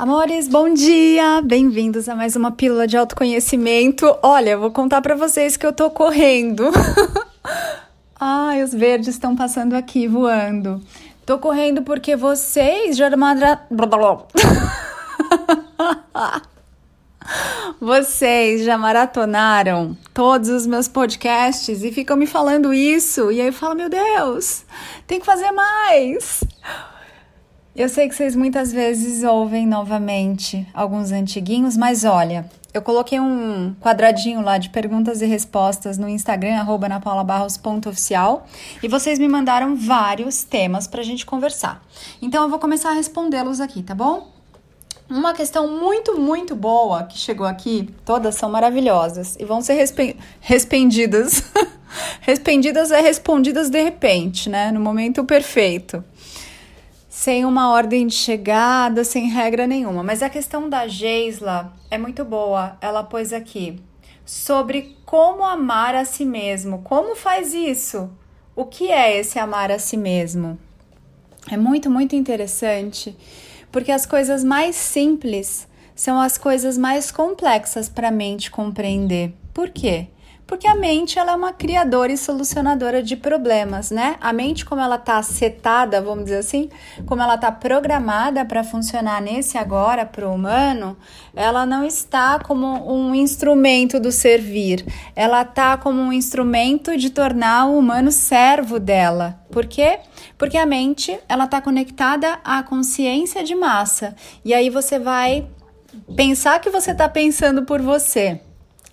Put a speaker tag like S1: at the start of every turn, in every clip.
S1: Amores, bom dia! Bem-vindos a mais uma pílula de autoconhecimento. Olha, vou contar para vocês que eu tô correndo. Ai, os verdes estão passando aqui voando. Tô correndo porque vocês já mara... Vocês já maratonaram todos os meus podcasts e ficam me falando isso. E aí eu falo, meu Deus, tem que fazer mais. Eu sei que vocês muitas vezes ouvem novamente alguns antiguinhos, mas olha, eu coloquei um quadradinho lá de perguntas e respostas no Instagram, arroba napaulabarros.oficial, e vocês me mandaram vários temas pra gente conversar. Então eu vou começar a respondê-los aqui, tá bom? Uma questão muito, muito boa que chegou aqui, todas são maravilhosas e vão ser respe respondidas. respondidas é respondidas de repente, né? No momento perfeito sem uma ordem de chegada, sem regra nenhuma. Mas a questão da Geisla é muito boa. Ela pôs aqui sobre como amar a si mesmo. Como faz isso? O que é esse amar a si mesmo? É muito, muito interessante, porque as coisas mais simples são as coisas mais complexas para a mente compreender. Por quê? Porque a mente ela é uma criadora e solucionadora de problemas, né? A mente, como ela está setada, vamos dizer assim, como ela está programada para funcionar nesse agora para o humano, ela não está como um instrumento do servir, ela está como um instrumento de tornar o humano servo dela. Por quê? Porque a mente ela está conectada à consciência de massa. E aí você vai pensar que você está pensando por você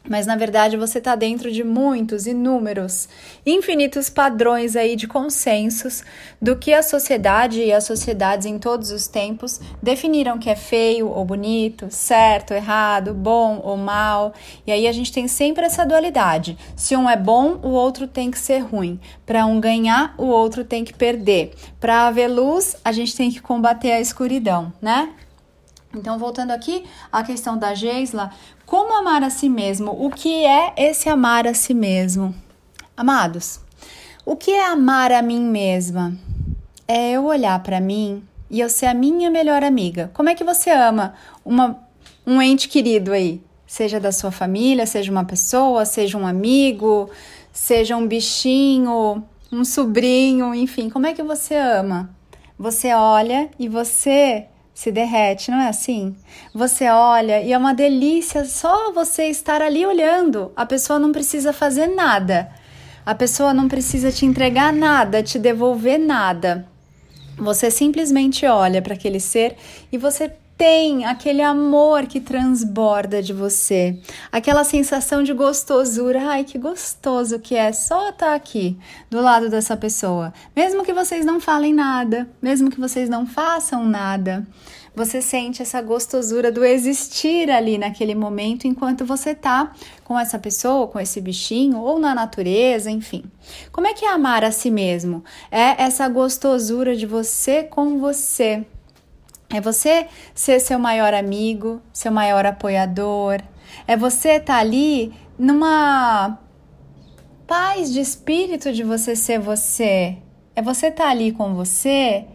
S1: mas na verdade você está dentro de muitos, inúmeros, infinitos padrões aí de consensos do que a sociedade e as sociedades em todos os tempos definiram que é feio ou bonito, certo, errado, bom ou mal. E aí a gente tem sempre essa dualidade. Se um é bom, o outro tem que ser ruim. Para um ganhar, o outro tem que perder. Para haver luz, a gente tem que combater a escuridão, né? Então, voltando aqui à questão da Geisla, como amar a si mesmo? O que é esse amar a si mesmo? Amados, o que é amar a mim mesma? É eu olhar para mim e eu ser a minha melhor amiga. Como é que você ama uma, um ente querido aí? Seja da sua família, seja uma pessoa, seja um amigo, seja um bichinho, um sobrinho, enfim, como é que você ama? Você olha e você se derrete, não é assim? Você olha e é uma delícia só você estar ali olhando. A pessoa não precisa fazer nada. A pessoa não precisa te entregar nada, te devolver nada. Você simplesmente olha para aquele ser e você tem aquele amor que transborda de você, aquela sensação de gostosura. Ai, que gostoso que é só estar tá aqui do lado dessa pessoa. Mesmo que vocês não falem nada, mesmo que vocês não façam nada, você sente essa gostosura do existir ali naquele momento enquanto você tá com essa pessoa, com esse bichinho ou na natureza, enfim. Como é que é amar a si mesmo? É essa gostosura de você com você é você ser seu maior amigo, seu maior apoiador. É você estar tá ali numa paz de espírito de você ser você. É você estar tá ali com você,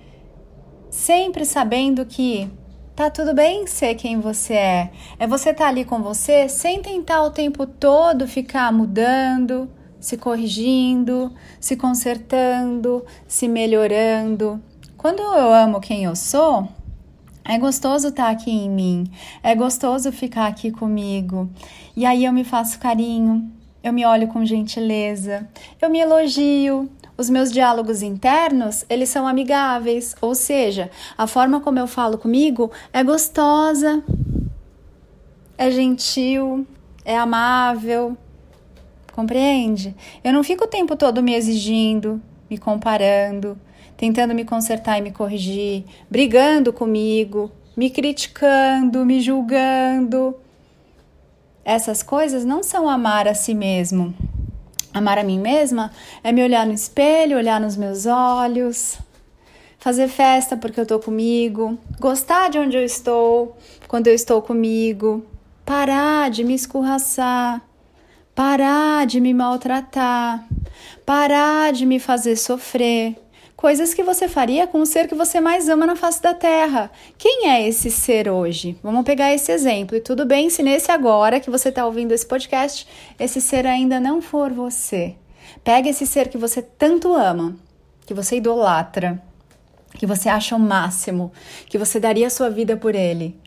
S1: sempre sabendo que tá tudo bem ser quem você é. É você estar tá ali com você sem tentar o tempo todo ficar mudando, se corrigindo, se consertando, se melhorando. Quando eu amo quem eu sou, é gostoso estar tá aqui em mim, é gostoso ficar aqui comigo. E aí eu me faço carinho, eu me olho com gentileza, eu me elogio. Os meus diálogos internos, eles são amigáveis, ou seja, a forma como eu falo comigo é gostosa, é gentil, é amável. Compreende? Eu não fico o tempo todo me exigindo, me comparando tentando me consertar e me corrigir, brigando comigo, me criticando, me julgando. Essas coisas não são amar a si mesmo. Amar a mim mesma é me olhar no espelho, olhar nos meus olhos, fazer festa porque eu estou comigo, gostar de onde eu estou quando eu estou comigo, parar de me escorraçar, parar de me maltratar, parar de me fazer sofrer, coisas que você faria com o ser que você mais ama na face da Terra. Quem é esse ser hoje? Vamos pegar esse exemplo. E tudo bem se nesse agora que você está ouvindo esse podcast, esse ser ainda não for você. Pega esse ser que você tanto ama, que você idolatra, que você acha o máximo, que você daria sua vida por ele.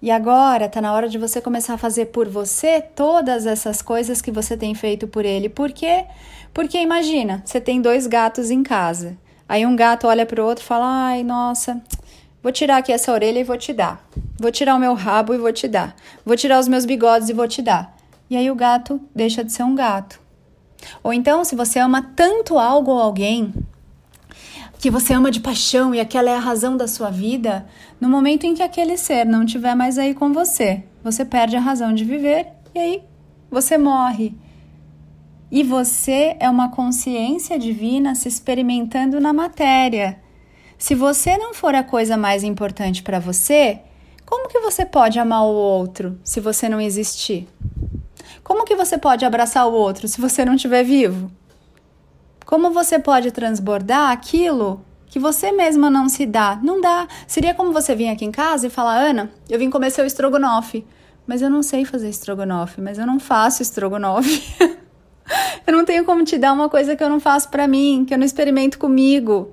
S1: E agora está na hora de você começar a fazer por você todas essas coisas que você tem feito por ele. Por quê? Porque imagina, você tem dois gatos em casa. Aí um gato olha para o outro e fala: Ai, nossa, vou tirar aqui essa orelha e vou te dar. Vou tirar o meu rabo e vou te dar. Vou tirar os meus bigodes e vou te dar. E aí o gato deixa de ser um gato. Ou então, se você ama tanto algo ou alguém, que você ama de paixão e aquela é a razão da sua vida, no momento em que aquele ser não estiver mais aí com você, você perde a razão de viver e aí você morre. E você é uma consciência divina se experimentando na matéria. Se você não for a coisa mais importante para você, como que você pode amar o outro se você não existir? Como que você pode abraçar o outro se você não estiver vivo? Como você pode transbordar aquilo que você mesma não se dá? Não dá. Seria como você vir aqui em casa e falar: Ana, eu vim comer seu estrogonofe, mas eu não sei fazer estrogonofe, mas eu não faço estrogonofe. Eu não tenho como te dar uma coisa que eu não faço para mim, que eu não experimento comigo.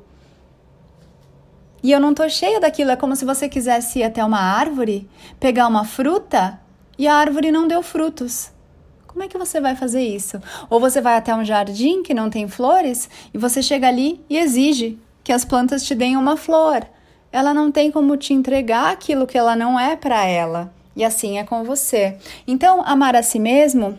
S1: E eu não tô cheia daquilo. É como se você quisesse ir até uma árvore, pegar uma fruta e a árvore não deu frutos. Como é que você vai fazer isso? Ou você vai até um jardim que não tem flores e você chega ali e exige que as plantas te deem uma flor. Ela não tem como te entregar aquilo que ela não é para ela. E assim é com você. Então, amar a si mesmo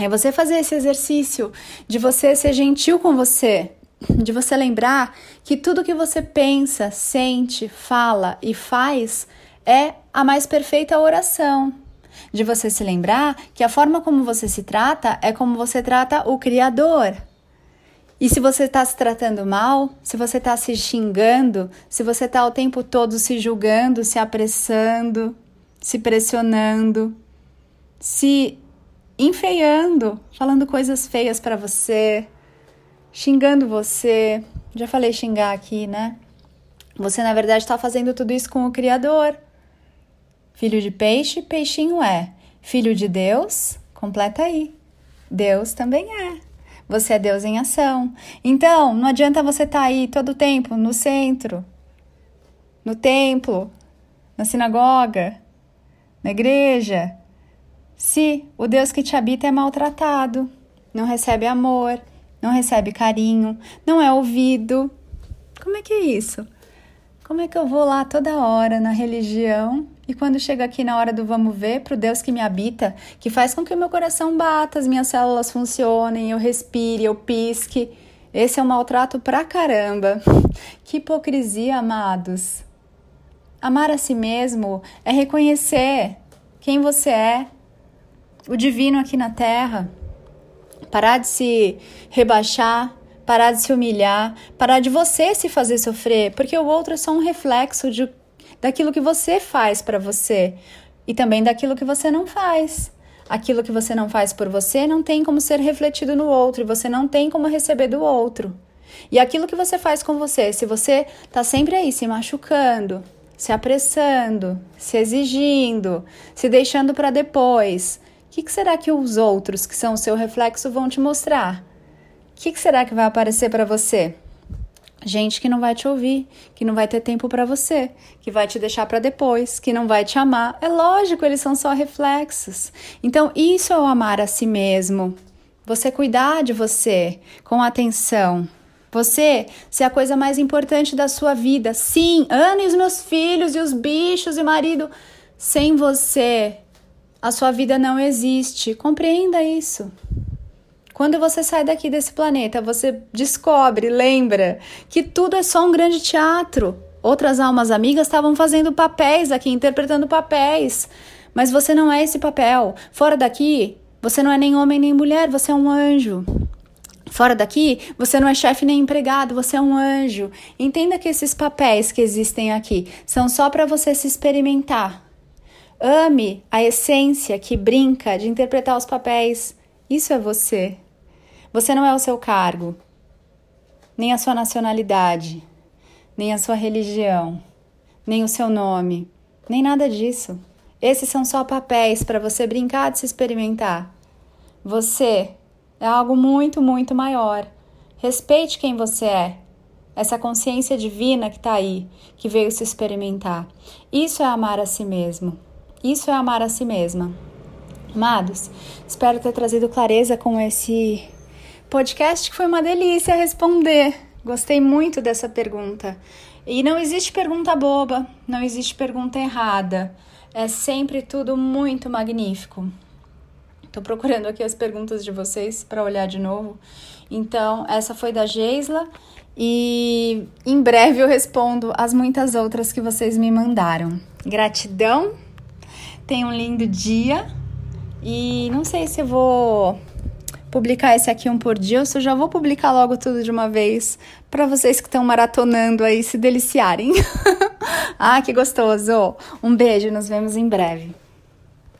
S1: é você fazer esse exercício de você ser gentil com você, de você lembrar que tudo que você pensa, sente, fala e faz é a mais perfeita oração. De você se lembrar que a forma como você se trata é como você trata o Criador. E se você está se tratando mal, se você está se xingando, se você está o tempo todo se julgando, se apressando, se pressionando, se enfeiando, falando coisas feias para você, xingando você. Já falei xingar aqui, né? Você na verdade está fazendo tudo isso com o Criador. Filho de peixe, peixinho é. Filho de Deus, completa aí. Deus também é. Você é Deus em ação. Então, não adianta você estar tá aí todo o tempo no centro, no templo, na sinagoga, na igreja, se o Deus que te habita é maltratado, não recebe amor, não recebe carinho, não é ouvido, como é que é isso? Como é que eu vou lá toda hora na religião e quando chega aqui na hora do vamos ver para o Deus que me habita, que faz com que o meu coração bata, as minhas células funcionem, eu respire, eu pisque. Esse é um maltrato pra caramba. Que hipocrisia, amados. Amar a si mesmo é reconhecer quem você é, o divino aqui na terra. Parar de se rebaixar, parar de se humilhar, parar de você se fazer sofrer, porque o outro é só um reflexo de, daquilo que você faz para você e também daquilo que você não faz. Aquilo que você não faz por você não tem como ser refletido no outro e você não tem como receber do outro. E aquilo que você faz com você, se você tá sempre aí se machucando, se apressando, se exigindo, se deixando para depois, que, que será que os outros, que são o seu reflexo, vão te mostrar? O que, que será que vai aparecer para você? Gente que não vai te ouvir, que não vai ter tempo para você, que vai te deixar para depois, que não vai te amar. É lógico, eles são só reflexos. Então, isso é o amar a si mesmo. Você cuidar de você com atenção. Você ser a coisa mais importante da sua vida. Sim, Ana e os meus filhos e os bichos e o marido. Sem você, a sua vida não existe. Compreenda isso. Quando você sai daqui desse planeta, você descobre, lembra que tudo é só um grande teatro. Outras almas amigas estavam fazendo papéis aqui, interpretando papéis. Mas você não é esse papel. Fora daqui, você não é nem homem nem mulher, você é um anjo. Fora daqui, você não é chefe nem empregado, você é um anjo. Entenda que esses papéis que existem aqui são só para você se experimentar. Ame a essência que brinca de interpretar os papéis. Isso é você. Você não é o seu cargo. nem a sua nacionalidade, nem a sua religião, nem o seu nome, nem nada disso. Esses são só papéis para você brincar de se experimentar. Você é algo muito, muito maior. Respeite quem você é. Essa consciência divina que está aí, que veio se experimentar. Isso é amar a si mesmo. Isso é amar a si mesma. Amados, espero ter trazido clareza com esse podcast que foi uma delícia responder. Gostei muito dessa pergunta. E não existe pergunta boba, não existe pergunta errada. É sempre tudo muito magnífico. Estou procurando aqui as perguntas de vocês para olhar de novo. Então, essa foi da Geisla e em breve eu respondo as muitas outras que vocês me mandaram. Gratidão, tenha um lindo dia e não sei se vou publicar esse aqui um por dia ou se eu já vou publicar logo tudo de uma vez para vocês que estão maratonando aí se deliciarem. ah, que gostoso! Um beijo, nos vemos em breve.